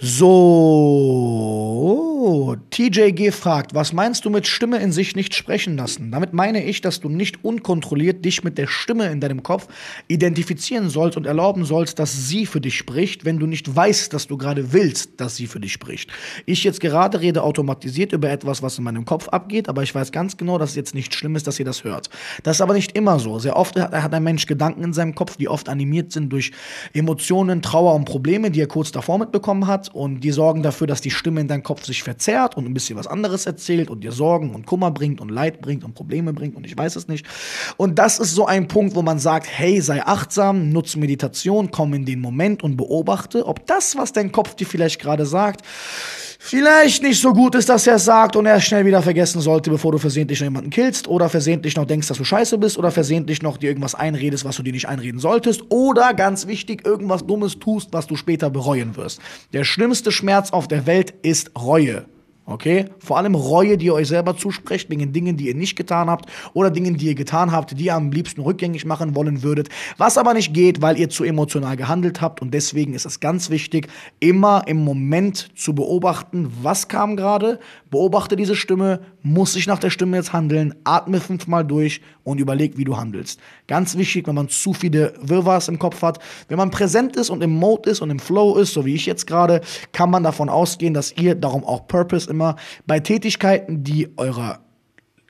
So, TJG fragt, was meinst du mit Stimme in sich nicht sprechen lassen? Damit meine ich, dass du nicht unkontrolliert dich mit der Stimme in deinem Kopf identifizieren sollst und erlauben sollst, dass sie für dich spricht, wenn du nicht weißt, dass du gerade willst, dass sie für dich spricht. Ich jetzt gerade rede automatisiert über etwas, was in meinem Kopf abgeht, aber ich weiß ganz genau, dass es jetzt nicht schlimm ist, dass ihr das hört. Das ist aber nicht immer so. Sehr oft hat, ein Mensch Gedanken in seinem Kopf, die oft animiert sind durch Emotionen, Trauer und Probleme, die er kurz davor mitbekommen hat und die sorgen dafür, dass die Stimme in deinem Kopf sich verzerrt und ein bisschen was anderes erzählt und dir Sorgen und Kummer bringt und Leid bringt und Probleme bringt und ich weiß es nicht. Und das ist so ein Punkt, wo man sagt, hey, sei achtsam, nutze Meditation, komm in den Moment und beobachte, ob das, was dein Kopf dir vielleicht gerade sagt, vielleicht nicht so gut ist, dass er es sagt und er es schnell wieder vergessen sollte, bevor du versehentlich noch jemanden killst oder versehentlich noch denkst, dass du scheiße bist oder versehentlich noch dir irgendwas einredest, was du dir nicht einreden solltest oder ganz wichtig, irgendwas Dummes tust, was du später bereuen wirst. Der schlimmste Schmerz auf der Welt ist Reue. Okay? Vor allem Reue, die ihr euch selber zusprecht, wegen Dingen, die ihr nicht getan habt oder Dingen, die ihr getan habt, die ihr am liebsten rückgängig machen wollen würdet. Was aber nicht geht, weil ihr zu emotional gehandelt habt. Und deswegen ist es ganz wichtig, immer im Moment zu beobachten, was kam gerade. Beobachte diese Stimme, muss ich nach der Stimme jetzt handeln, atme fünfmal durch und überleg, wie du handelst. Ganz wichtig, wenn man zu viele Wirrwarrs im Kopf hat. Wenn man präsent ist und im Mode ist und im Flow ist, so wie ich jetzt gerade, kann man davon ausgehen, dass ihr darum auch Purpose immer bei Tätigkeiten, die eurer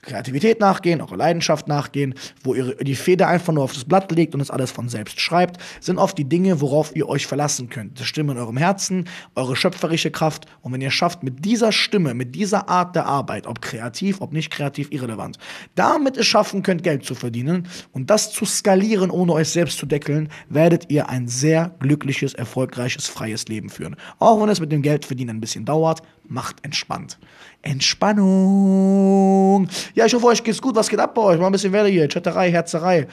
Kreativität nachgehen, eurer Leidenschaft nachgehen, wo ihr die Feder einfach nur auf das Blatt legt und es alles von selbst schreibt, sind oft die Dinge, worauf ihr euch verlassen könnt. Das Stimme in eurem Herzen, eure schöpferische Kraft. Und wenn ihr schafft, mit dieser Stimme, mit dieser Art der Arbeit, ob kreativ, ob nicht kreativ, irrelevant, damit es schaffen könnt, Geld zu verdienen und das zu skalieren, ohne euch selbst zu deckeln, werdet ihr ein sehr glückliches, erfolgreiches, freies Leben führen. Auch wenn es mit dem Geldverdienen ein bisschen dauert, macht entspannt. Entspannung. Ja, ich hoffe, euch geht's gut. Was geht ab bei euch? Mal ein bisschen Welle hier. Chatterei, Herzerei.